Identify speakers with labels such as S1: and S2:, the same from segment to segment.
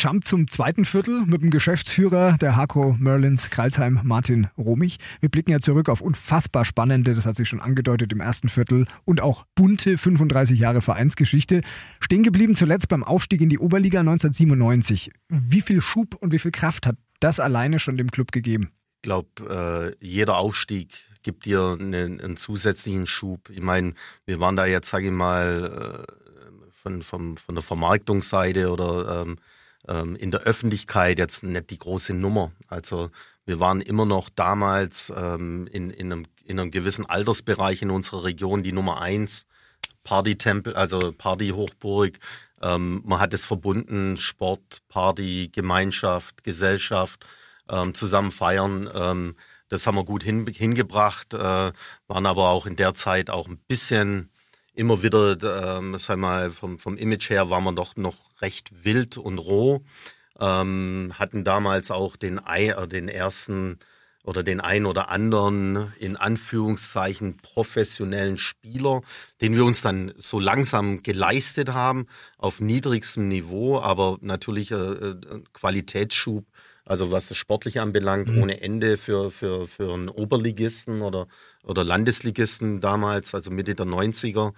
S1: Jump zum zweiten Viertel mit dem Geschäftsführer der Hakro Merlins Kreilsheim, Martin Romich. Wir blicken ja zurück auf unfassbar spannende, das hat sich schon angedeutet im ersten Viertel, und auch bunte 35 Jahre Vereinsgeschichte. Stehen geblieben zuletzt beim Aufstieg in die Oberliga 1997. Wie viel Schub und wie viel Kraft hat das alleine schon dem Club gegeben?
S2: Ich glaube, äh, jeder Aufstieg gibt dir einen, einen, zusätzlichen Schub. Ich meine, wir waren da jetzt, sage ich mal, äh, von, von, von der Vermarktungsseite oder ähm, ähm, in der Öffentlichkeit jetzt nicht die große Nummer. Also wir waren immer noch damals ähm, in, in, einem, in einem gewissen Altersbereich in unserer Region die Nummer eins Party-Tempel, also Party-Hochburg. Ähm, man hat es verbunden, Sport, Party, Gemeinschaft, Gesellschaft, ähm, zusammen feiern. Ähm, das haben wir gut hin, hingebracht, äh, waren aber auch in der Zeit auch ein bisschen immer wieder, ähm, sag mal, vom, vom Image her waren wir doch noch recht wild und roh. Ähm, hatten damals auch den, äh, den ersten oder den ein oder anderen in Anführungszeichen professionellen Spieler, den wir uns dann so langsam geleistet haben auf niedrigstem Niveau, aber natürlich äh, äh Qualitätsschub, also was das Sportliche anbelangt, mhm. ohne Ende für, für, für einen Oberligisten oder oder Landesligisten damals, also Mitte der 90er.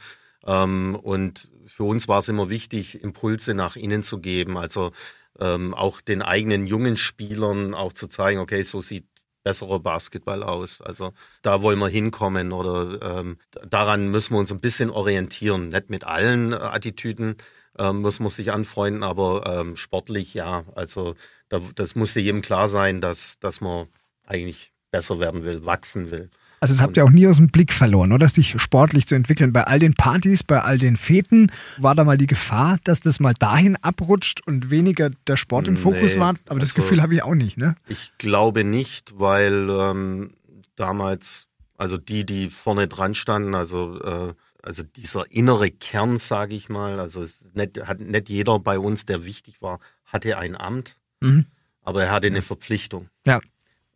S2: Ähm, und für uns war es immer wichtig, Impulse nach innen zu geben, also ähm, auch den eigenen jungen Spielern auch zu zeigen, okay, so sieht besserer Basketball aus. Also da wollen wir hinkommen oder ähm, daran müssen wir uns ein bisschen orientieren. Nicht mit allen äh, Attitüden ähm, muss man sich anfreunden, aber ähm, sportlich ja. Also da, das musste jedem klar sein, dass, dass man eigentlich besser werden will, wachsen will.
S1: Also das habt ihr auch nie aus dem Blick verloren, oder? Sich sportlich zu entwickeln. Bei all den Partys, bei all den Feten, war da mal die Gefahr, dass das mal dahin abrutscht und weniger der Sport im Fokus nee, war? Aber das also, Gefühl habe ich auch nicht, ne?
S2: Ich glaube nicht, weil ähm, damals, also die, die vorne dran standen, also äh, also dieser innere Kern, sage ich mal, also es nicht, hat nicht jeder bei uns, der wichtig war, hatte ein Amt, mhm. aber er hatte eine Verpflichtung.
S1: Ja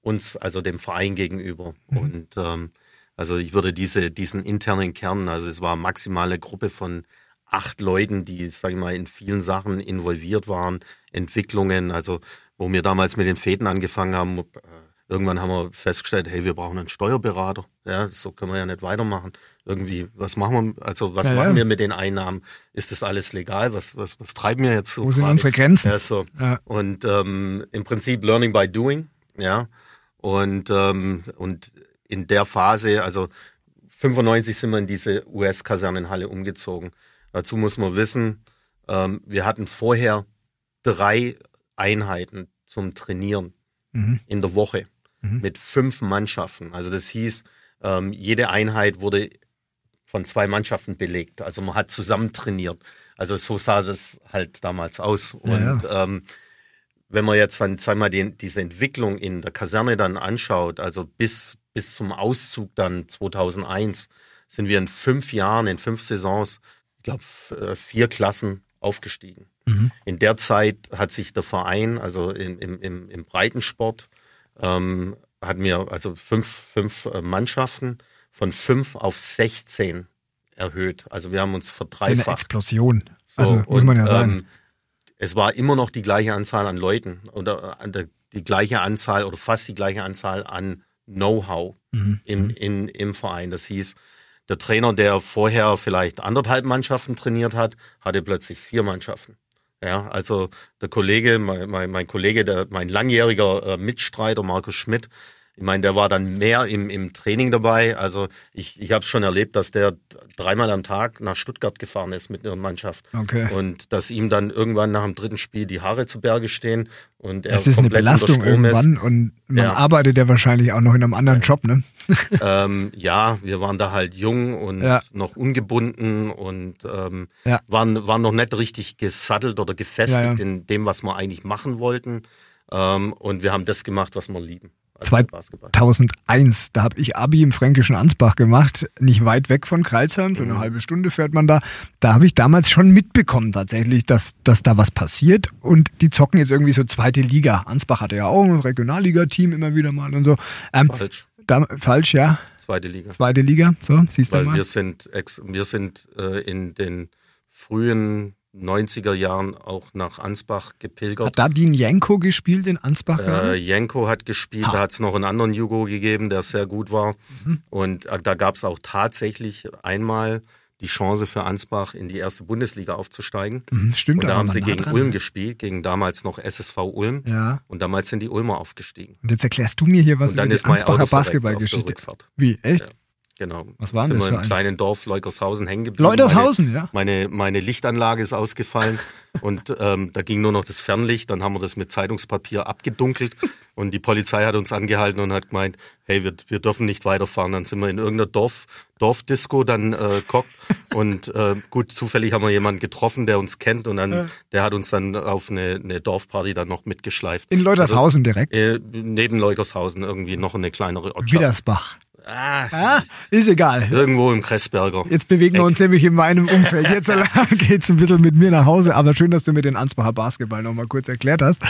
S2: uns, also dem Verein gegenüber. Mhm. Und ähm, also ich würde diese, diesen internen Kern, also es war eine maximale Gruppe von acht Leuten, die, sage ich mal, in vielen Sachen involviert waren, Entwicklungen, also wo wir damals mit den Fäden angefangen haben, äh, irgendwann haben wir festgestellt, hey, wir brauchen einen Steuerberater. Ja, so können wir ja nicht weitermachen. Irgendwie, was machen wir, also was ja, machen ja. wir mit den Einnahmen? Ist das alles legal? Was, was, was treiben wir jetzt so?
S1: Wo sind unsere Grenzen?
S2: Ja, so. Ja. Und ähm, im Prinzip Learning by Doing, ja. Und, ähm, und in der Phase, also 95 sind wir in diese US-Kasernenhalle umgezogen. Dazu muss man wissen, ähm, wir hatten vorher drei Einheiten zum Trainieren mhm. in der Woche mhm. mit fünf Mannschaften. Also das hieß, ähm, jede Einheit wurde von zwei Mannschaften belegt. Also man hat zusammen trainiert. Also so sah das halt damals aus. Und ja. Ähm, wenn man jetzt dann, wir, den, diese Entwicklung in der Kaserne dann anschaut, also bis, bis zum Auszug dann 2001, sind wir in fünf Jahren, in fünf Saisons, ich glaube, äh, vier Klassen aufgestiegen. Mhm. In der Zeit hat sich der Verein, also im, im, im Breitensport, ähm, hat mir also fünf, fünf äh, Mannschaften von fünf auf 16 erhöht. Also wir haben uns verdreifacht. Eine
S1: Explosion. So, also muss man ja sagen. Ähm,
S2: es war immer noch die gleiche Anzahl an Leuten oder äh, die gleiche Anzahl oder fast die gleiche Anzahl an Know-how mhm. im, mhm. in, im Verein. Das hieß, der Trainer, der vorher vielleicht anderthalb Mannschaften trainiert hat, hatte plötzlich vier Mannschaften. Ja, also der Kollege, mein, mein, mein Kollege, der, mein langjähriger äh, Mitstreiter Markus Schmidt, ich meine, der war dann mehr im, im Training dabei. Also ich, ich habe es schon erlebt, dass der dreimal am Tag nach Stuttgart gefahren ist mit einer Mannschaft.
S1: Okay.
S2: Und dass ihm dann irgendwann nach dem dritten Spiel die Haare zu Berge stehen und er
S1: das ist eine Belastung irgendwann ist. und man ja. arbeitet ja wahrscheinlich auch noch in einem anderen Job, ne?
S2: ähm, ja, wir waren da halt jung und ja. noch ungebunden und ähm, ja. waren, waren noch nicht richtig gesattelt oder gefestigt in dem, was wir eigentlich machen wollten. Ähm, und wir haben das gemacht, was wir lieben.
S1: 2001, da habe ich Abi im fränkischen Ansbach gemacht, nicht weit weg von Kreilsheim, so eine mhm. halbe Stunde fährt man da. Da habe ich damals schon mitbekommen tatsächlich, dass, dass da was passiert und die zocken jetzt irgendwie so zweite Liga. Ansbach hatte ja auch ein Regionalliga-Team immer wieder mal und so.
S2: Ähm, falsch.
S1: Da, falsch, ja.
S2: Zweite Liga.
S1: Zweite Liga, so, siehst
S2: Weil
S1: du mal.
S2: Wir sind, wir sind äh, in den frühen 90er Jahren auch nach Ansbach gepilgert.
S1: Hat da Dean Janko gespielt in Ansbach?
S2: Äh, Janko hat gespielt, ha. da hat es noch einen anderen Jugo gegeben, der sehr gut war. Mhm. Und äh, da gab es auch tatsächlich einmal die Chance für Ansbach in die erste Bundesliga aufzusteigen.
S1: Mhm, stimmt.
S2: Und da haben sie gegen dran, Ulm gespielt, gegen damals noch SSV Ulm. Ja. Und damals sind die Ulmer aufgestiegen.
S1: Und jetzt erklärst du mir hier was über die Ansbacher Basketballgeschichte. Wie? Echt? Ja.
S2: Genau.
S1: Was war denn das?
S2: Sind wir
S1: im
S2: kleinen Dorf Leukershausen hängen geblieben.
S1: Leutershausen, ja.
S2: Meine, meine Lichtanlage ist ausgefallen und ähm, da ging nur noch das Fernlicht. Dann haben wir das mit Zeitungspapier abgedunkelt und die Polizei hat uns angehalten und hat gemeint, hey, wir, wir dürfen nicht weiterfahren. Dann sind wir in irgendeiner Dorf, Dorfdisco dann äh, gekocht und äh, gut, zufällig haben wir jemanden getroffen, der uns kennt und dann, ja. der hat uns dann auf eine, eine Dorfparty dann noch mitgeschleift.
S1: In Leutershausen also, direkt?
S2: Äh, neben Leutershausen irgendwie noch eine kleinere
S1: Ortschaft. Widersbach. Ah, ah, ist egal.
S2: Irgendwo im Kressberger.
S1: Jetzt bewegen Eck. wir uns nämlich in meinem Umfeld. Jetzt geht es ein bisschen mit mir nach Hause. Aber schön, dass du mir den Ansbacher Basketball nochmal kurz erklärt hast.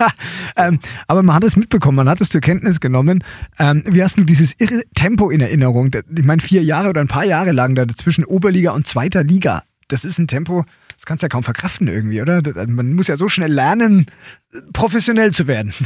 S1: ähm, aber man hat es mitbekommen, man hat es zur Kenntnis genommen. Ähm, wie hast du dieses irre Tempo in Erinnerung? Ich meine, vier Jahre oder ein paar Jahre lang da zwischen Oberliga und zweiter Liga. Das ist ein Tempo, das kannst du ja kaum verkraften irgendwie, oder? Man muss ja so schnell lernen, professionell zu werden.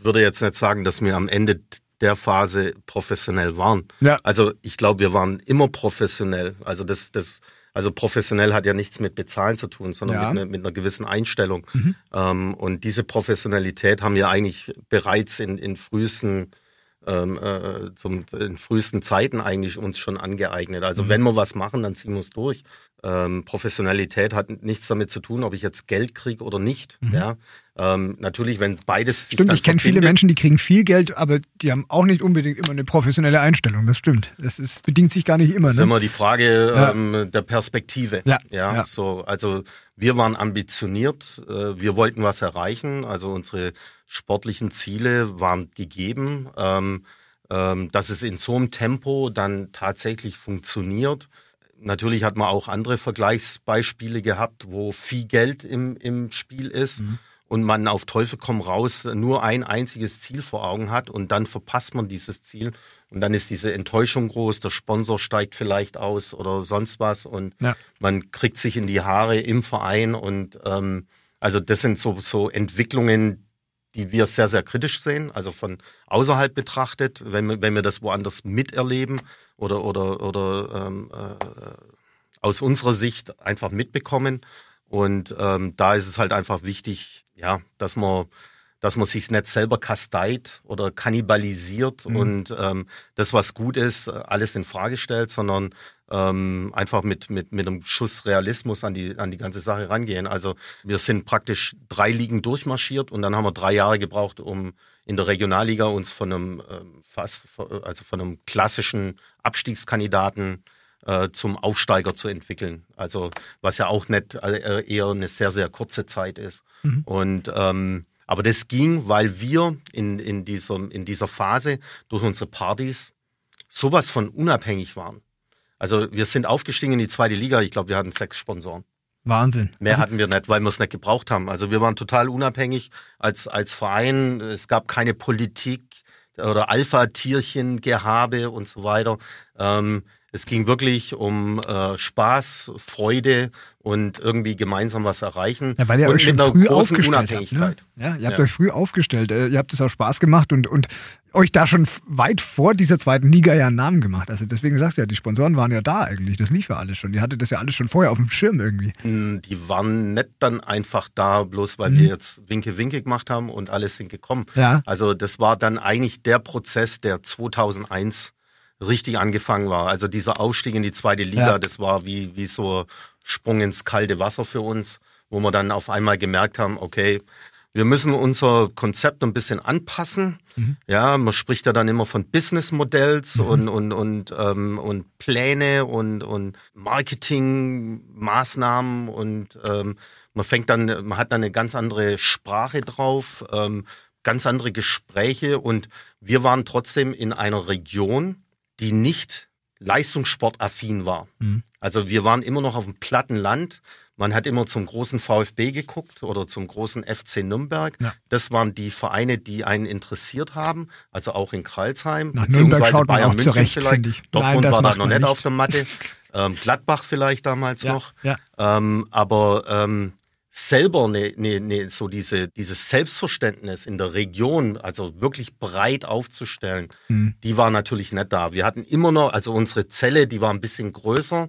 S2: Ich würde jetzt nicht sagen, dass mir am Ende der Phase professionell waren.
S1: Ja.
S2: Also ich glaube, wir waren immer professionell. Also das, das, also professionell hat ja nichts mit Bezahlen zu tun, sondern ja. mit, ne, mit, einer gewissen Einstellung. Mhm. Ähm, und diese Professionalität haben wir eigentlich bereits in, in frühesten ähm, äh, zum, in frühesten Zeiten eigentlich uns schon angeeignet. Also mhm. wenn wir was machen, dann ziehen wir es durch. Ähm, Professionalität hat nichts damit zu tun, ob ich jetzt Geld kriege oder nicht. Mhm. Ja, ähm, natürlich, wenn beides.
S1: Stimmt, ich kenne viele Menschen, die kriegen viel Geld, aber die haben auch nicht unbedingt immer eine professionelle Einstellung. Das stimmt. Das ist, bedingt sich gar nicht immer.
S2: Das
S1: ist
S2: ne? immer die Frage ja. ähm, der Perspektive.
S1: Ja.
S2: ja. Ja, so. Also wir waren ambitioniert, äh, wir wollten was erreichen. Also unsere sportlichen Ziele waren gegeben. Ähm, ähm, dass es in so einem Tempo dann tatsächlich funktioniert Natürlich hat man auch andere Vergleichsbeispiele gehabt, wo viel Geld im, im Spiel ist mhm. Und man auf Teufel komm raus nur ein einziges Ziel vor Augen hat und dann verpasst man dieses Ziel und dann ist diese Enttäuschung groß, der Sponsor steigt vielleicht aus oder sonst was und ja. man kriegt sich in die Haare im Verein und ähm, also das sind so, so Entwicklungen, die wir sehr, sehr kritisch sehen, also von außerhalb betrachtet, wenn wir, wenn wir das woanders miterleben oder, oder, oder ähm, äh, aus unserer Sicht einfach mitbekommen. Und ähm, da ist es halt einfach wichtig, ja, dass man, dass man sich nicht selber kasteit oder kannibalisiert mhm. und ähm, das, was gut ist, alles in Frage stellt, sondern ähm, einfach mit, mit, mit einem Schuss Realismus an die, an die ganze Sache rangehen. Also wir sind praktisch drei Ligen durchmarschiert und dann haben wir drei Jahre gebraucht, um in der Regionalliga uns von einem ähm, fast, also von einem klassischen Abstiegskandidaten äh, zum Aufsteiger zu entwickeln. Also was ja auch nicht äh, eher eine sehr, sehr kurze Zeit ist. Mhm. Und ähm, aber das ging, weil wir in, in, dieser, in dieser Phase durch unsere Partys sowas von unabhängig waren. Also wir sind aufgestiegen in die zweite Liga. Ich glaube, wir hatten sechs Sponsoren.
S1: Wahnsinn.
S2: Mehr also, hatten wir nicht, weil wir es nicht gebraucht haben. Also wir waren total unabhängig als, als Verein. Es gab keine Politik oder Alpha-Tierchen, Gehabe und so weiter. Ähm, es ging wirklich um äh, Spaß, Freude und irgendwie gemeinsam was erreichen.
S1: Ja, weil ihr
S2: und
S1: euch schon früh aufgestellt habt. Ne? Ja, ihr habt ja. euch früh aufgestellt. Äh, ihr habt es auch Spaß gemacht und, und euch da schon weit vor dieser zweiten Liga ja einen Namen gemacht. Also deswegen sagst du ja, die Sponsoren waren ja da eigentlich. Das lief ja alles schon. Die hatte das ja alles schon vorher auf dem Schirm irgendwie.
S2: Hm, die waren nicht dann einfach da, bloß weil mhm. wir jetzt Winke Winke gemacht haben und alles sind gekommen.
S1: Ja.
S2: Also das war dann eigentlich der Prozess, der 2001 richtig angefangen war. Also dieser Aufstieg in die zweite Liga, ja. das war wie, wie so Sprung ins kalte Wasser für uns, wo wir dann auf einmal gemerkt haben, okay, wir müssen unser Konzept ein bisschen anpassen. Mhm. Ja, man spricht ja dann immer von Businessmodells mhm. und, und, und, ähm, und Pläne und, und Marketingmaßnahmen und ähm, man fängt dann, man hat dann eine ganz andere Sprache drauf, ähm, ganz andere Gespräche und wir waren trotzdem in einer Region, die nicht leistungssportaffin war. Mhm. Also wir waren immer noch auf dem platten Land. Man hat immer zum großen VfB geguckt oder zum großen FC Nürnberg. Ja. Das waren die Vereine, die einen interessiert haben, also auch in Kralsheim,
S1: Nach beziehungsweise Bayern München zurecht,
S2: vielleicht. Dortmund Nein, war da noch nicht, auf der Matte. Ähm, Gladbach vielleicht damals
S1: Ja,
S2: noch.
S1: ja.
S2: Ähm, aber ähm, selber ne, ne, ne, so diese, dieses Selbstverständnis in der Region, also wirklich breit aufzustellen,
S1: Mhm.
S2: die war natürlich nicht da. Wir hatten immer noch, also unsere Zelle, die war ein bisschen größer,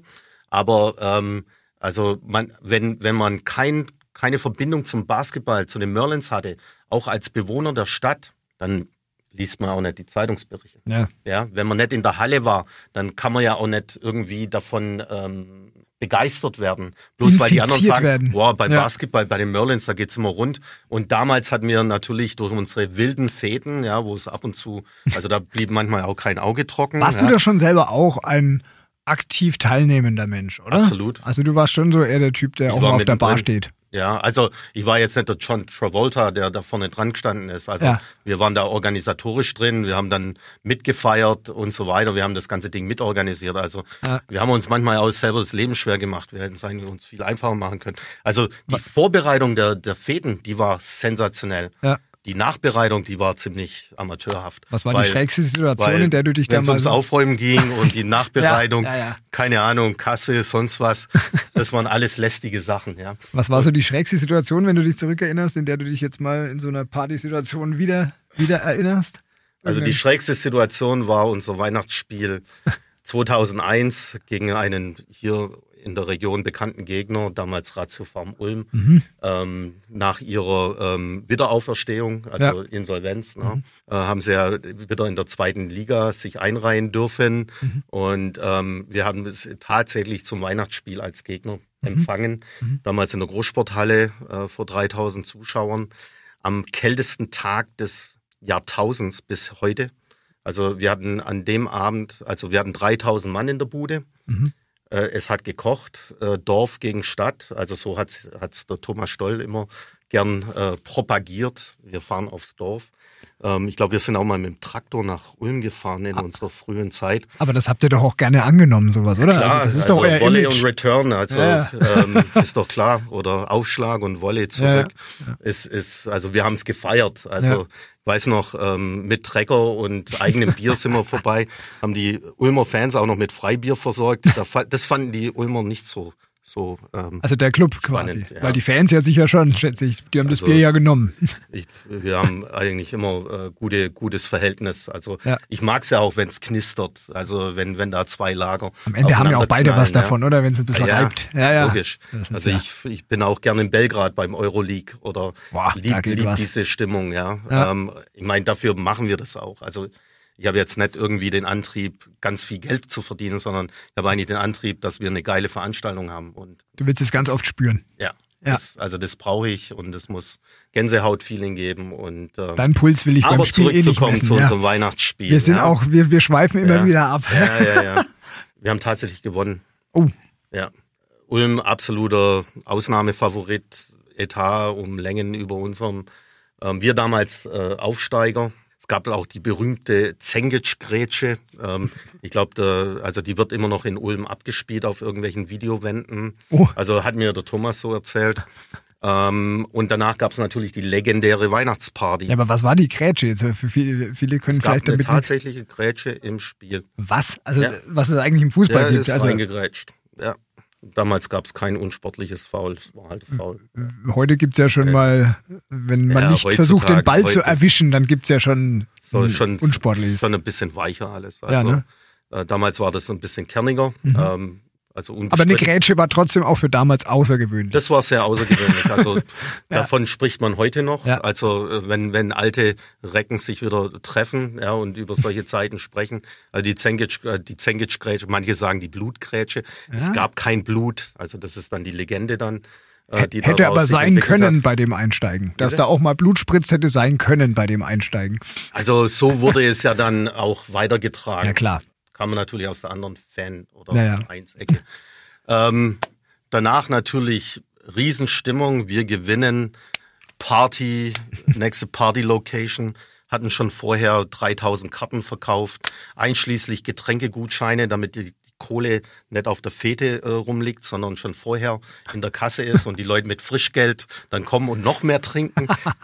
S2: aber ähm, also man, wenn, wenn man kein, keine Verbindung zum Basketball, zu den Merlins hatte, auch als Bewohner der Stadt, dann liest man auch nicht die Zeitungsberichte.
S1: Ja.
S2: Ja, wenn man nicht in der Halle war, dann kann man ja auch nicht irgendwie davon ähm, begeistert werden. Bloß weil die anderen sagen,
S1: werden.
S2: boah, bei
S1: Ja.
S2: Basketball, bei den Merlins, da geht's immer rund. Und damals hatten wir natürlich durch unsere wilden Fäden, ja, wo es ab und zu, also da blieb manchmal auch kein Auge trocken.
S1: Warst
S2: ja.
S1: du da schon selber auch ein aktiv teilnehmender Mensch, oder?
S2: Absolut.
S1: Also du warst schon so eher der Typ, der
S2: Ich
S1: auch mal auf der Bar
S2: mittendrin.
S1: steht.
S2: Ja, also ich war jetzt nicht der John Travolta, der da vorne dran gestanden ist. Also
S1: Ja.
S2: wir waren da organisatorisch drin, wir haben dann mitgefeiert und so weiter. Wir haben das ganze Ding mitorganisiert. Also
S1: Ja.
S2: wir haben uns manchmal auch selber das Leben schwer gemacht. Wir hätten es eigentlich uns viel einfacher machen können. Also die Vorbereitung der, der Fäden, die war sensationell.
S1: Ja.
S2: Die Nachbereitung, die war ziemlich amateurhaft.
S1: Was war die
S2: Weil-
S1: schrägste Situation,
S2: weil,
S1: in der du dich
S2: Wenn es
S1: damals...
S2: ums Aufräumen ging und die Nachbereitung,
S1: Ja, ja, ja.
S2: keine Ahnung, Kasse, sonst was, das waren alles lästige Sachen, ja.
S1: Was war so die schrägste Situation, wenn du dich zurückerinnerst, in der du dich jetzt mal in so einer Partysituation wieder, wieder erinnerst?
S2: Also die schrägste Situation war unser Weihnachtsspiel 2001 gegen einen hier in der Region bekannten Gegner, damals Ratio Farm Ulm,
S1: Mhm.
S2: ähm, nach ihrer ähm, Wiederauferstehung, also Insolvenz, ne, äh, haben sie ja wieder in der zweiten Liga sich einreihen dürfen. Und ähm, wir haben es tatsächlich zum Weihnachtsspiel als Gegner empfangen, damals in der Großsporthalle äh, vor 3000 Zuschauern, am kältesten Tag des Jahrtausends bis heute. Also wir hatten an dem Abend, also wir hatten 3000 Mann in der Bude. Äh, es hat gekocht, äh, Dorf gegen Stadt. Also so hat es der Thomas Stoll immer gern äh, propagiert. Wir fahren aufs Dorf. Ähm, ich glaube, wir sind auch mal mit dem Traktor nach Ulm gefahren in unserer frühen Zeit.
S1: Aber das habt ihr doch auch gerne angenommen, sowas, oder?
S2: Klar,
S1: also das ist
S2: also
S1: doch euer
S2: Volley
S1: Image.
S2: und Return, also
S1: Ja.
S2: ähm, ist doch klar. Oder Aufschlag und Volley zurück. Ist, ist, also wir haben es gefeiert. Also
S1: Ja.
S2: Weiß noch, ähm, mit Trecker und eigenem Bier sind wir vorbei, haben die Ulmer Fans auch noch mit Freibier versorgt. Das fanden die Ulmer nicht so. So ähm,
S1: Also der Club quasi.
S2: Spannend, ja.
S1: Weil die Fans ja sicher schon, schätze ich. Die haben das
S2: Also-
S1: Bier ja genommen.
S2: ich, wir haben eigentlich immer äh, gute, gutes Verhältnis. Also
S1: Ja.
S2: ich mag es ja auch, wenn es knistert. Also wenn, wenn da zwei Lager.
S1: Am Ende haben ja auch beide was
S2: aufeinanderknallen, ja.
S1: davon, oder? Wenn es ein bisschen
S2: Ja,
S1: reibt. Ja, ja.
S2: Logisch.
S1: Das
S2: Also ich, ich bin auch gerne in Belgrad beim Euroleague oder
S1: Boah,
S2: lieb, lieb diese Stimmung, ja.
S1: Ja.
S2: Ähm, ich meine, dafür machen wir das auch. Also ich habe jetzt nicht irgendwie den Antrieb, ganz viel Geld zu verdienen, sondern ich habe eigentlich den Antrieb, dass wir eine geile Veranstaltung haben. Und
S1: Du willst es ganz oft spüren.
S2: ja,
S1: Ja.
S2: Das, also das brauche ich und es muss Gänsehaut-Feeling geben. Und, äh,
S1: Dein Puls will ich beim
S2: aber
S1: Spiel eh nicht
S2: zurückzukommen
S1: messen.
S2: zu
S1: ja.
S2: unserem Weihnachtsspiel.
S1: Wir sind
S2: ja.
S1: auch, wir, wir schweifen immer wieder ab.
S2: Ja, ja, ja. Wir haben tatsächlich gewonnen.
S1: Oh,
S2: Ja. Ulm absoluter Ausnahmefavorit, Etat um Längen über unserem. Ähm, wir damals äh, Aufsteiger. Es gab auch die berühmte Zengic-Grätsche. Ähm, ich glaube, also die wird immer noch in Ulm abgespielt auf irgendwelchen Videowänden.
S1: Oh.
S2: Also hat mir der Thomas so erzählt. Ähm, und danach gab es natürlich die legendäre Weihnachtsparty.
S1: ja, aber was war die Grätsche jetzt? Für viele, viele können
S2: es gab
S1: vielleicht
S2: eine
S1: damit nicht.
S2: tatsächliche Grätsche im Spiel.
S1: Was? Also,
S2: Ja.
S1: was es eigentlich im Fußball
S2: Ja,
S1: gibt.
S2: ist
S1: Also,
S2: reingegrätscht. Ja. Damals gab es kein unsportliches Foul, es war halt Foul.
S1: heute gibt es ja schon mal, wenn man
S2: Ja,
S1: nicht versucht, den Ball zu erwischen, dann gibt es ja schon
S2: So
S1: ein
S2: schon,
S1: unsportliches.
S2: schon ein bisschen weicher alles.
S1: Ja,
S2: Also,
S1: ne?
S2: äh, damals war das ein bisschen kerniger. Ähm, also
S1: Aber eine. Grätsche war trotzdem auch für damals außergewöhnlich.
S2: Das war sehr außergewöhnlich. Also davon spricht man heute noch.
S1: Ja.
S2: Also äh, wenn, wenn alte Recken sich wieder treffen ja, und über solche Zeiten sprechen. Also die Zengic, äh, die Zengic-Grätsche, manche sagen die Blutgrätsche. Es
S1: Ja.
S2: gab kein Blut. Also das ist dann die Legende dann. Äh,
S1: Hätte aber sein können
S2: Hat.
S1: bei dem Einsteigen. Dass
S2: Bitte?
S1: da auch mal Blut spritzt, hätte sein können bei dem Einsteigen.
S2: Also so wurde es ja dann auch weitergetragen.
S1: Ja, klar.
S2: Kam man natürlich aus der anderen Fan- oder
S1: Ja, ja.
S2: Vereinsecke. Ähm, danach natürlich Riesenstimmung. Wir gewinnen. Party, nächste Party-Location. Hatten schon vorher 3000 Karten verkauft, einschließlich Getränkegutscheine, damit die, Kohle nicht auf der Fete äh, rumliegt, sondern schon vorher in der Kasse ist und die Leute mit Frischgeld dann kommen und noch mehr trinken.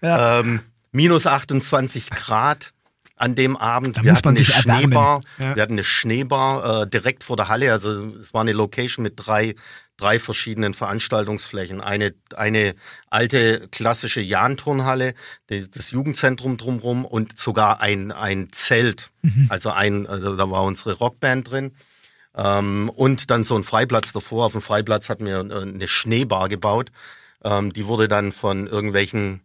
S2: ja. Ähm, minus 28 Grad. An dem Abend.
S1: Da
S2: wir hatten eine. Schneebar,
S1: Ja.
S2: wir hatten eine Schneebar äh, direkt vor der Halle. Also es war eine Location mit drei drei verschiedenen Veranstaltungsflächen. Eine, eine alte klassische Jahn-Turnhalle, das Jugendzentrum drumherum und sogar ein, ein Zelt. Also ein, also da war unsere Rockband drin. Ähm, und dann so ein Freiplatz davor. Auf dem Freiplatz hatten wir äh, eine Schneebar gebaut. Ähm, die wurde dann von irgendwelchen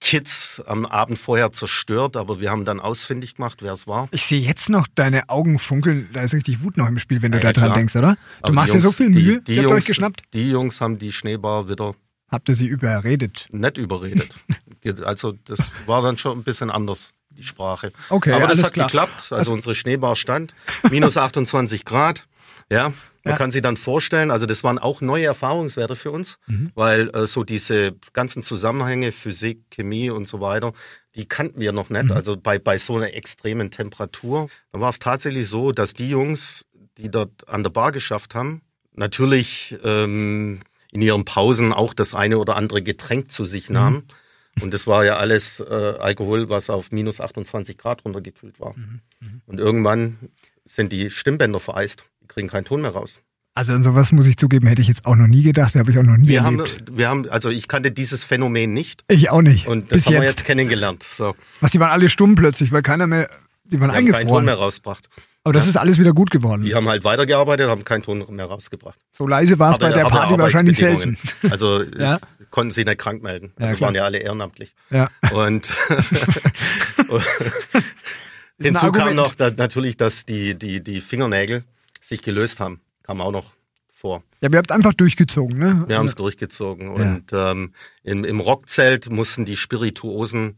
S2: Kids am Abend vorher zerstört, aber wir haben dann ausfindig gemacht, wer es war.
S1: Ich sehe jetzt noch deine Augen funkeln. Da ist richtig Wut noch im Spiel, wenn du
S2: Ja,
S1: da
S2: ja,
S1: dran
S2: klar.
S1: denkst, oder? Du
S2: Aber
S1: machst
S2: die
S1: dir so
S2: Jungs-
S1: viel Mühe.
S2: Die, die,
S1: Ihr habt euch
S2: Jungs,
S1: geschnappt.
S2: die Jungs haben die Schneebar wieder
S1: Habt ihr sie überredet?
S2: nett überredet. also das war dann schon ein bisschen anders, die Sprache.
S1: Okay,
S2: Aber das hat
S1: klar.
S2: geklappt. Also unsere Schneebar stand. Minus 28 Grad. Ja, man
S1: Ja.
S2: kann sich dann vorstellen, also das waren auch neue Erfahrungswerte für uns,
S1: Mhm.
S2: weil äh, so diese ganzen Zusammenhänge, Physik, Chemie und so weiter, die kannten wir noch
S1: Mhm.
S2: nicht. Also bei, bei so einer extremen Temperatur. Da war es tatsächlich so, dass die Jungs, die dort an der Bar geschafft haben, natürlich ähm, in ihren Pausen auch das eine oder andere Getränk zu
S1: Mhm.
S2: sich nahmen. Und das war ja alles äh, Alkohol, was auf minus 28 Grad runtergekühlt war.
S1: Mhm.
S2: Und irgendwann sind die Stimmbänder vereist. Kriegen keinen Ton mehr raus.
S1: Also an sowas muss ich zugeben, hätte ich jetzt auch noch nie gedacht. Habe ich auch noch nie
S2: Wir haben,
S1: erlebt.
S2: wir haben, also ich kannte dieses Phänomen nicht.
S1: ich auch nicht.
S2: Und das
S1: Bis
S2: haben wir
S1: jetzt.
S2: jetzt kennengelernt. So,
S1: Was, die waren alle stumm plötzlich, weil keiner mehr, die waren
S2: die haben keinen Ton
S1: eingefroren.
S2: mehr rausgebracht.
S1: Aber das ist alles wieder gut geworden.
S2: Die haben halt weitergearbeitet, haben keinen Ton mehr rausgebracht.
S1: So leise war es bei der Party wahrscheinlich selten.
S2: Also
S1: Ja.
S2: konnten sie nicht krank melden.
S1: Ja,
S2: Also
S1: klar.
S2: waren ja alle ehrenamtlich.
S1: Ja.
S2: Und hinzu kam noch da, natürlich, dass die, die, die Fingernägel sich gelöst haben. Kam auch noch vor.
S1: Ja, ihr habt einfach durchgezogen, ne?
S2: Wir haben es durchgezogen. Und ähm, im, im Rockzelt mussten die Spirituosen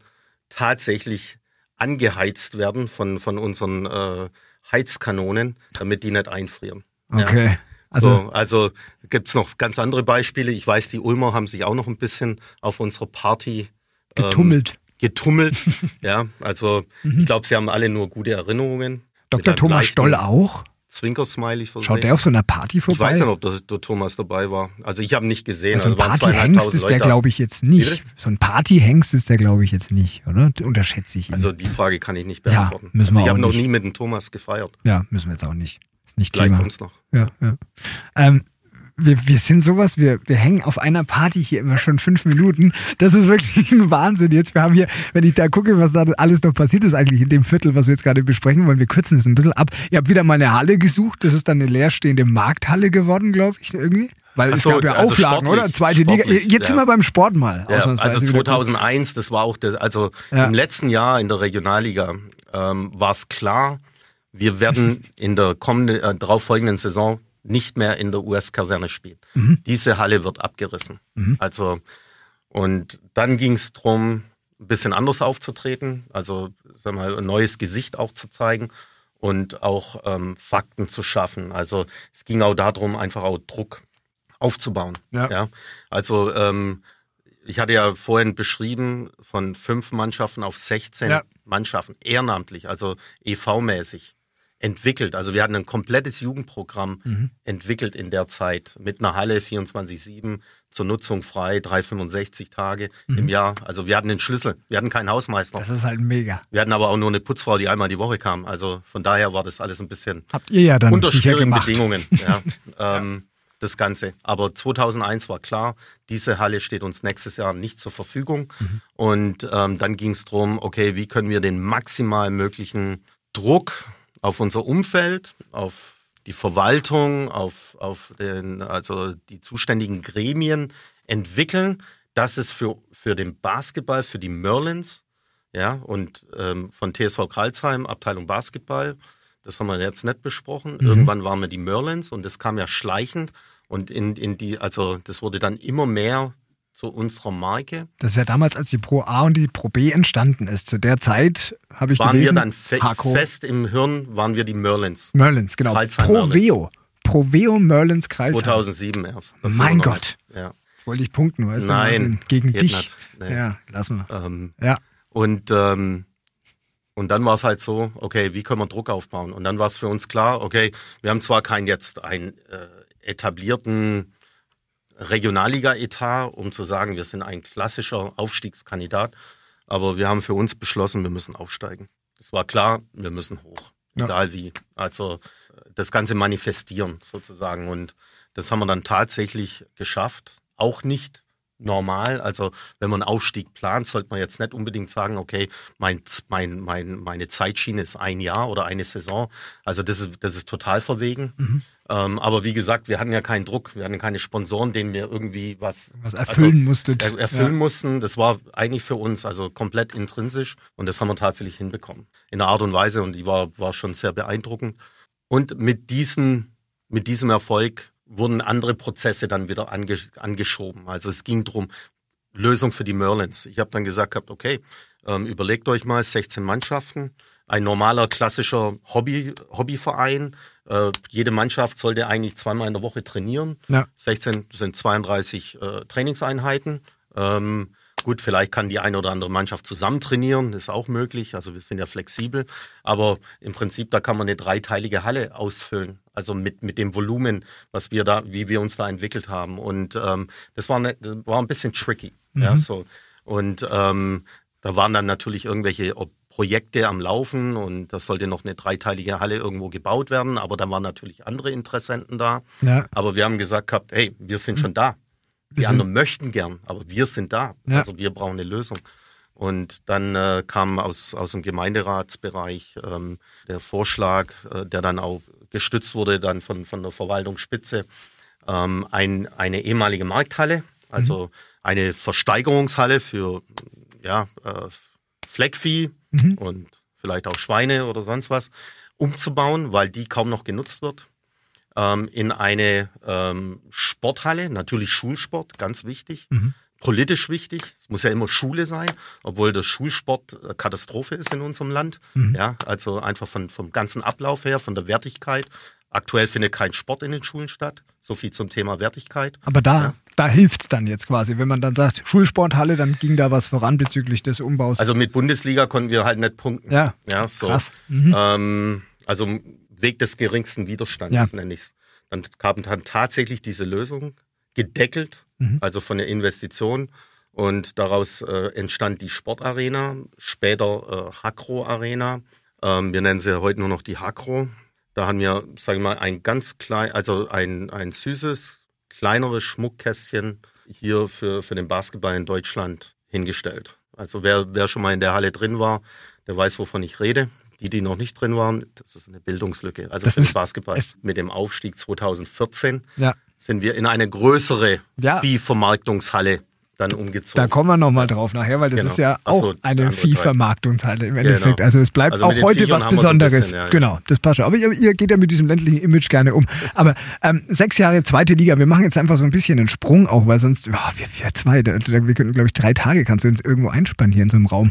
S2: tatsächlich angeheizt werden von, von unseren äh, Heizkanonen, damit die nicht einfrieren. Ja.
S1: Okay. Also,
S2: so, also gibt's noch ganz andere Beispiele. Ich weiß, die Ulmer haben sich auch noch ein bisschen auf unserer Party ähm,
S1: getummelt.
S2: getummelt. ja, also ich glaube, sie haben alle nur gute Erinnerungen.
S1: Dr. Thomas Stoll auch?
S2: Zwinkersmiley versehen.
S1: Schaut der auf so einer Party vorbei?
S2: ich weiß nicht, ob der, der Thomas dabei war. Also ich habe nicht gesehen.
S1: also ein Partyhengst ist der, glaube ich, jetzt nicht. So ein Partyhengst ist der, glaube ich, jetzt nicht, oder? Unterschätze ich ihn.
S2: Also die Frage kann ich nicht
S1: Ja,
S2: beantworten.
S1: müssen wir
S2: also ich habe noch nie mit dem Thomas gefeiert.
S1: ja, müssen wir jetzt auch nicht. Ist nicht
S2: Gleich
S1: Thema.
S2: kommt's noch.
S1: Ja, ja. Ähm, wir, wir sind sowas, wir, wir hängen auf einer Party hier immer schon fünf Minuten. Das ist wirklich ein Wahnsinn jetzt. Wir haben hier, wenn ich da gucke, was da alles noch passiert ist eigentlich in dem Viertel, was wir jetzt gerade besprechen wollen, wir kürzen es ein bisschen ab. Ihr habt wieder mal eine Halle gesucht. Das ist dann eine leerstehende Markthalle geworden, glaube ich, irgendwie. Weil
S2: Ach
S1: es
S2: so,
S1: gab ja
S2: also
S1: Auflagen, oder? Zweite Liga. Jetzt sind
S2: ja.
S1: wir beim Sport mal.
S2: Ja, also
S1: wieder.
S2: 2001, das war auch das, also
S1: Ja.
S2: im letzten Jahr in der Regionalliga ähm, war es klar, wir werden in der kommenden, äh, darauffolgenden Saison nicht mehr in der US-Kaserne spielen.
S1: Mhm.
S2: Diese Halle wird abgerissen. Also und dann ging es darum, ein bisschen anders aufzutreten, also sag mal, ein neues Gesicht auch zu zeigen und auch ähm, Fakten zu schaffen. Also es ging auch darum, einfach auch Druck aufzubauen.
S1: Ja.
S2: Ja, also ähm, ich hatte ja vorhin beschrieben, von fünf Mannschaften auf 16
S1: Ja.
S2: Mannschaften, ehrenamtlich, also EV-mäßig entwickelt. Also wir hatten ein komplettes Jugendprogramm
S1: Mhm.
S2: entwickelt in der Zeit mit einer Halle 24-7 zur Nutzung frei, 365 Tage im Jahr. Also wir hatten den Schlüssel, wir hatten keinen Hausmeister.
S1: Mhm. Das ist halt mega.
S2: Wir hatten aber auch nur eine Putzfrau, die einmal die Woche kam. Also von daher war das alles ein bisschen
S1: Habt ihr ja dann
S2: unter schwierigen. Bedingungen. Ja, ähm, das Ganze. Aber 2001 war klar, diese Halle steht uns nächstes Jahr nicht zur Verfügung.
S1: Mhm.
S2: Und ähm, dann ging es darum, okay, wie können wir den maximal möglichen Druck auf unser Umfeld, auf die Verwaltung, auf, auf den, also die zuständigen Gremien entwickeln, dass es für, für den Basketball, für die Merlins, ja, und ähm, von TSV Kralsheim, Abteilung Basketball, das haben wir jetzt nicht besprochen.
S1: Mhm.
S2: Irgendwann waren wir die Merlins und das kam ja schleichend und in, in die, also das wurde dann immer mehr zu unserer Marke.
S1: Das ist ja damals, als die Pro A und die Pro B entstanden ist. Zu der Zeit habe ich
S2: Waren
S1: gelesen.
S2: wir dann fe fest im Hirn, waren wir die Merlins.
S1: Merlins, genau.
S2: Kreilsheim
S1: Proveo. Proveo Merlins Kreisheim.
S2: 2007 erst. Das
S1: Mein Gott.
S2: Ja.
S1: Jetzt wollte ich punkten, weißt
S2: Nein,
S1: du? Martin? Gegen dich.
S2: Nee.
S1: Ja, lass mal.
S2: Ähm,
S1: Ja.
S2: Und, ähm, und dann war es halt so, okay, wie können wir Druck aufbauen? Und dann war es für uns klar, okay, wir haben zwar keinen jetzt einen äh, etablierten Regionalliga-Etat, um zu sagen, wir sind ein klassischer Aufstiegskandidat, aber wir haben für uns beschlossen, wir müssen aufsteigen. Es war klar, wir müssen hoch. Ja. Egal wie. Also das Ganze manifestieren sozusagen. Und das haben wir dann tatsächlich geschafft. Auch nicht normal. Also wenn man einen Aufstieg plant, sollte man jetzt nicht unbedingt sagen, okay, mein, mein, mein, meine Zeitschiene ist ein Jahr oder eine Saison. Also das ist, das ist total verwegen. Mhm. Ähm, aber wie gesagt, wir hatten ja keinen Druck, wir hatten keine Sponsoren, denen wir irgendwie was,
S1: was erfüllen also, musstet.
S2: Er, erfüllen ja. mussten. Das war eigentlich für uns also komplett intrinsisch und das haben wir tatsächlich hinbekommen. In einer Art und Weise und die war, war schon sehr beeindruckend. Und mit, diesen, mit diesem Erfolg wurden andere Prozesse dann wieder ange, angeschoben. Also es ging darum, Lösung für die Merlins. Ich habe dann gesagt gehabt, okay, ähm, überlegt euch mal 16 Mannschaften, ein normaler klassischer Hobby, Hobbyverein. Äh, jede Mannschaft sollte eigentlich zweimal in der Woche trainieren. Ja. 16 sind 32 äh, Trainingseinheiten. Ähm, Gut, vielleicht kann die eine oder andere Mannschaft zusammen trainieren, ist auch möglich. Also wir sind ja flexibel. Aber im Prinzip, da kann man eine dreiteilige Halle ausfüllen. Also mit, mit dem Volumen, was wir da, wie wir uns da entwickelt haben. Und ähm, das war, eine, war ein bisschen tricky. Mhm. Ja, so. Und ähm, da waren dann natürlich irgendwelche Projekte am Laufen und das sollte noch eine dreiteilige Halle irgendwo gebaut werden. Aber da waren natürlich andere Interessenten da. Ja. Aber wir haben gesagt gehabt, hey, wir sind schon da. Die anderen möchten gern, aber wir sind da. Ja. Also wir brauchen eine Lösung. Und dann äh, kam aus, aus dem Gemeinderatsbereich ähm, der Vorschlag, äh, der dann auch gestützt wurde dann von, von der Verwaltungsspitze, ähm, ein, eine ehemalige Markthalle, also mhm. eine Versteigerungshalle für ja, äh, Fleckvieh mhm. und vielleicht auch Schweine oder sonst was umzubauen, weil die kaum noch genutzt wird ähm, in eine ähm, Sporthalle, natürlich Schulsport, ganz wichtig. Mhm. Politisch wichtig. Es muss ja immer Schule sein, obwohl der Schulsport Katastrophe ist in unserem Land. Mhm. Ja, also einfach von, vom ganzen Ablauf her, von der Wertigkeit. Aktuell findet kein Sport in den Schulen statt. So viel zum Thema Wertigkeit.
S1: Aber da, ja. Da hilft es dann jetzt quasi. Wenn man dann sagt, Schulsporthalle, dann ging da was voran bezüglich des Umbaus.
S2: Also mit Bundesliga konnten wir halt nicht punkten.
S1: Ja, ja so. krass. Mhm.
S2: Ähm, also Weg des geringsten Widerstands, ja. nenne ich es. Dann kam dann tatsächlich diese Lösung, gedeckelt, mhm. also von der Investition. Und daraus äh, entstand die Sportarena, später äh, Hakro Arena. Ähm, wir nennen sie heute nur noch die Hakro. Da haben wir, sage ich mal, ein ganz klein, also ein, ein süßes, kleineres Schmuckkästchen hier für, für den Basketball in Deutschland hingestellt. Also wer, wer schon mal in der Halle drin war, der weiß, wovon ich rede. Die, die noch nicht drin waren, das ist eine Bildungslücke. Also das für ist, Basketball. Mit dem Aufstieg 2014 ja. sind wir in eine größere ja. Viehvermarktungshalle dann umgezogen.
S1: Da kommen wir nochmal drauf nachher, weil das genau. ist ja auch so, eine Viehvermarktungsteil im Endeffekt. Genau. Also es bleibt also auch heute was Besonderes. Bisschen, ja, genau, das passt schon. Aber ihr, ihr, geht ja mit diesem ländlichen Image gerne um. Aber ähm, sechs Jahre zweite Liga, wir machen jetzt einfach so ein bisschen einen Sprung auch, weil sonst, oh, wir, wir zwei, wir könnten, glaube ich, drei Tage kannst du uns irgendwo einspannen hier in so einem Raum.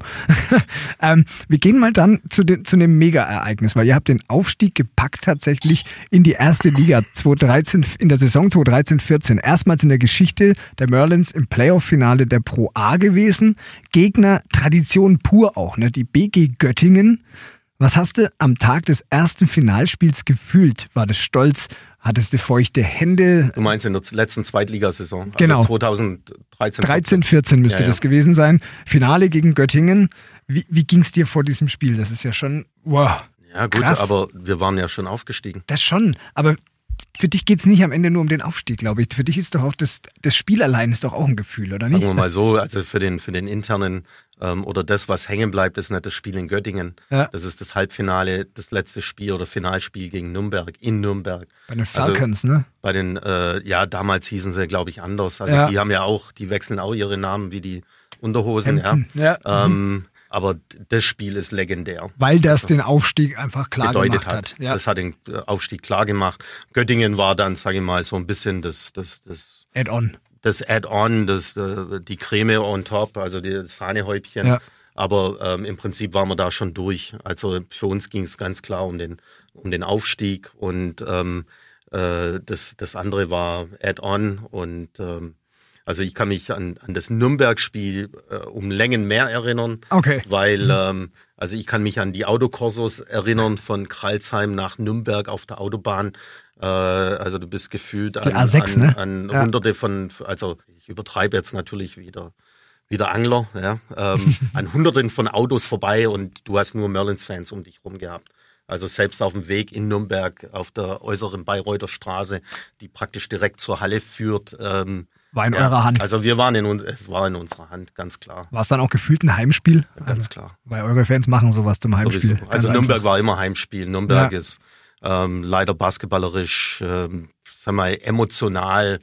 S1: ähm, wir gehen mal dann zu, den, zu einem Mega-Ereignis, weil ihr habt den Aufstieg gepackt tatsächlich in die erste Liga 2013, in der Saison 2013-14. Erstmals in der Geschichte der Merlins im Playoff-Finale Finale der Pro A gewesen. Gegner Tradition pur auch, ne? Die BG Göttingen. Was hast du am Tag des ersten Finalspiels gefühlt? War das Stolz? Hattest du feuchte Hände?
S2: Du meinst in der letzten Zweitligasaison? Also
S1: genau.
S2: 2013.
S1: 13, 14 müsste ja, ja. das gewesen sein. Finale gegen Göttingen. Wie, wie ging es dir vor diesem Spiel? Das ist ja schon, wow.
S2: Ja, gut, krass. aber wir waren ja schon aufgestiegen.
S1: Das schon, aber für dich geht es nicht am Ende nur um den Aufstieg, glaube ich. Für dich ist doch auch das, das Spiel allein ist doch auch ein Gefühl, oder
S2: Sagen
S1: nicht?
S2: Sagen wir mal so, also für den, für den internen ähm, oder das, was hängen bleibt, ist nicht das Spiel in Göttingen. Ja. Das ist das Halbfinale, das letzte Spiel oder Finalspiel gegen Nürnberg, in Nürnberg.
S1: Bei den also Falcons, also, ne?
S2: Bei den, äh, ja, damals hießen sie, glaube ich, anders. Also ja. die haben ja auch, die wechseln auch ihre Namen wie die Unterhosen, Hemden. ja. ja. Ähm, mhm. Aber das Spiel ist legendär.
S1: Weil das den Aufstieg einfach klar gemacht hat. hat.
S2: Ja. Das hat den äh, Aufstieg klar gemacht. Göttingen war dann, sage ich mal, so ein bisschen das, das, das
S1: Add-on.
S2: Das Add-on, das, äh, die Creme on top, also die Sahnehäubchen. Ja. Aber ähm, im Prinzip waren wir da schon durch. Also für uns ging es ganz klar um den, um den Aufstieg und ähm, äh, das, das andere war Add-on und ähm, also ich kann mich an, an das Nürnberg-Spiel äh, um Längen mehr erinnern,
S1: okay.
S2: weil mhm. ähm, also ich kann mich an die Autokorsos erinnern von Kralsheim nach Nürnberg auf der Autobahn. Äh, also du bist gefühlt an,
S1: A6,
S2: an,
S1: ne?
S2: an ja. hunderte von, also ich übertreibe jetzt natürlich wieder wieder Angler, ja, ähm, an Hunderten von Autos vorbei und du hast nur Merlins-Fans um dich rum gehabt. Also selbst auf dem Weg in Nürnberg auf der äußeren Bayreuther Straße, die praktisch direkt zur Halle führt. Ähm,
S1: war in ja, eurer Hand.
S2: Also wir waren in es war in unserer Hand, ganz klar.
S1: War es dann auch gefühlt ein Heimspiel?
S2: ganz also, klar.
S1: Weil eure Fans machen sowas zum Heimspiel.
S2: Sowieso. Also Nürnberg einfach. war immer Heimspiel. Nürnberg ja. ist ähm, leider basketballerisch, ähm, sag mal, emotional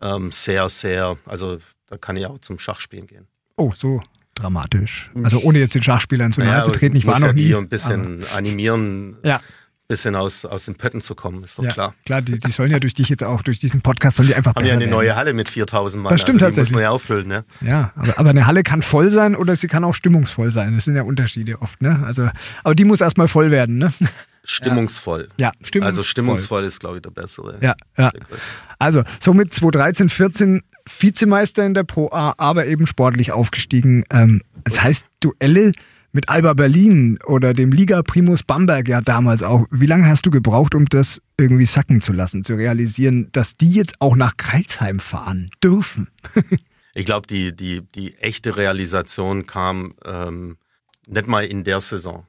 S2: ähm, sehr, sehr, also da kann ich auch zum Schachspielen gehen.
S1: Oh, so dramatisch. Also ohne jetzt den Schachspielern zu nahe zu treten, ich war noch ja nie.
S2: ein bisschen animieren. Ja bisschen aus, aus den Pötten zu kommen, ist doch ja, klar.
S1: Klar, die, die sollen ja durch dich jetzt auch, durch diesen Podcast sollen die einfach
S2: Haben
S1: besser
S2: ja eine
S1: werden.
S2: neue Halle mit 4000 Mann.
S1: Das stimmt
S2: also
S1: tatsächlich.
S2: muss man ja auffüllen, ne?
S1: Ja, aber, aber eine Halle kann voll sein oder sie kann auch stimmungsvoll sein. Das sind ja Unterschiede oft, ne? Also, aber die muss erstmal voll werden, ne?
S2: Stimmungsvoll.
S1: Ja, stimmungsvoll.
S2: Also stimmungsvoll ist, glaube ich, der bessere.
S1: Ja, ja. Also, somit 2013, 14 Vizemeister in der Pro A, aber eben sportlich aufgestiegen. Ähm, das heißt, Duelle mit Alba Berlin oder dem Liga Primus Bamberg ja damals auch. Wie lange hast du gebraucht, um das irgendwie sacken zu lassen, zu realisieren, dass die jetzt auch nach Kreilsheim fahren dürfen?
S2: ich glaube, die, die, die echte Realisation kam ähm, nicht mal in der Saison.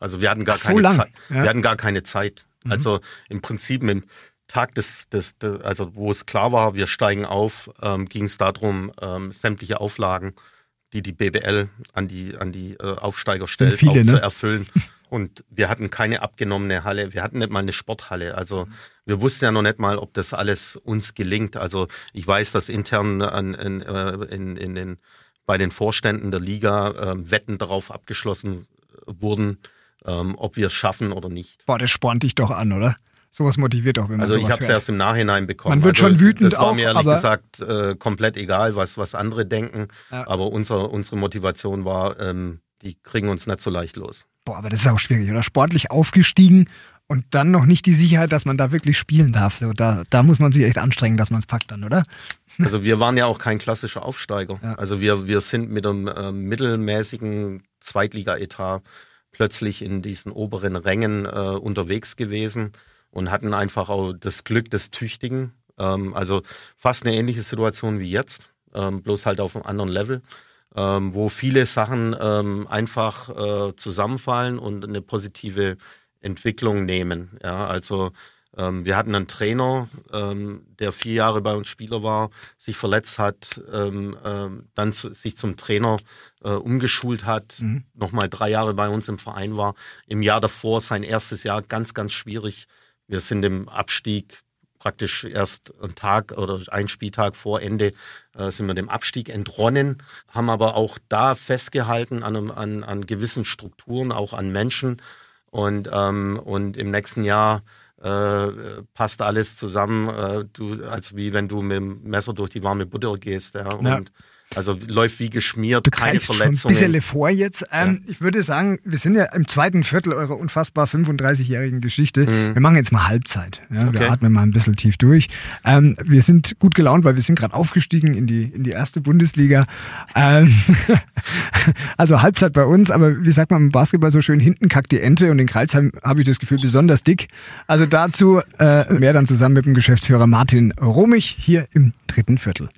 S2: Also wir hatten gar
S1: so
S2: keine. Zeit.
S1: Ja.
S2: Wir hatten gar keine Zeit.
S1: Mhm.
S2: Also im Prinzip im Tag des, des, des, also wo es klar war, wir steigen auf, ähm, ging es darum, ähm, sämtliche Auflagen die die BBL an die, an die äh, Aufsteiger stellt,
S1: viele,
S2: auch
S1: ne?
S2: zu erfüllen. Und wir hatten keine abgenommene Halle, wir hatten nicht mal eine Sporthalle. Also wir wussten ja noch nicht mal, ob das alles uns gelingt. Also ich weiß, dass intern an, in, äh, in, in den, bei den Vorständen der Liga äh, Wetten darauf abgeschlossen wurden, ähm, ob wir es schaffen oder nicht.
S1: Boah, das spornt dich doch an, oder? Sowas motiviert auch, wenn man
S2: Also ich habe es erst im Nachhinein bekommen.
S1: Man wird
S2: also,
S1: schon wütend
S2: Das war
S1: auch,
S2: mir ehrlich gesagt äh, komplett egal, was, was andere denken.
S1: Ja.
S2: Aber unser, unsere Motivation war, ähm, die kriegen uns nicht so leicht los.
S1: Boah, aber das ist auch schwierig, oder? Sportlich aufgestiegen und dann noch nicht die Sicherheit, dass man da wirklich spielen darf. So, da, da muss man sich echt anstrengen, dass man es packt dann, oder?
S2: Also wir waren ja auch kein klassischer Aufsteiger.
S1: Ja.
S2: Also wir, wir sind mit einem äh, mittelmäßigen Zweitliga-Etat plötzlich in diesen oberen Rängen äh, unterwegs gewesen und hatten einfach auch das Glück des Tüchtigen. Ähm, also fast eine ähnliche Situation wie jetzt, ähm, bloß halt auf einem anderen Level, ähm, wo viele Sachen ähm, einfach äh, zusammenfallen und eine positive Entwicklung nehmen. Ja, also ähm, wir hatten einen Trainer, ähm, der vier Jahre bei uns Spieler war, sich verletzt hat, ähm, ähm, dann sich zum Trainer äh, umgeschult hat,
S1: Mhm.
S2: nochmal drei Jahre bei uns im Verein war. Im Jahr davor sein erstes Jahr ganz, ganz schwierig. Wir sind im Abstieg praktisch erst einen Tag oder einen Spieltag vor Ende äh, sind wir dem Abstieg entronnen, haben aber auch da festgehalten an, einem, an, an gewissen Strukturen, auch an Menschen. Und, ähm, und im nächsten Jahr äh, passt alles zusammen, äh, du, als wie wenn du mit dem Messer durch die warme Butter gehst. Ja,
S1: Ja.
S2: Also läuft wie geschmiert,
S1: Du
S2: keine
S1: greifst schon ein
S2: Verletzungen.
S1: bisschen vor jetzt. Ähm, Ich würde sagen, wir sind ja im zweiten Viertel eurer unfassbar 35-jährigen Geschichte. Wir machen jetzt mal Halbzeit. Ja, Wir
S2: Mhm. Okay.
S1: atmen mal ein bisschen tief durch. Ähm, wir sind gut gelaunt, weil wir sind gerade aufgestiegen in die, in die erste Bundesliga. Ähm, also Halbzeit bei uns, aber wie sagt man im Basketball so schön, hinten kackt die Ente und in Kreilsheim habe ich das Gefühl besonders dick. Also dazu äh, mehr dann zusammen mit dem Geschäftsführer Martin Romich hier im dritten Viertel.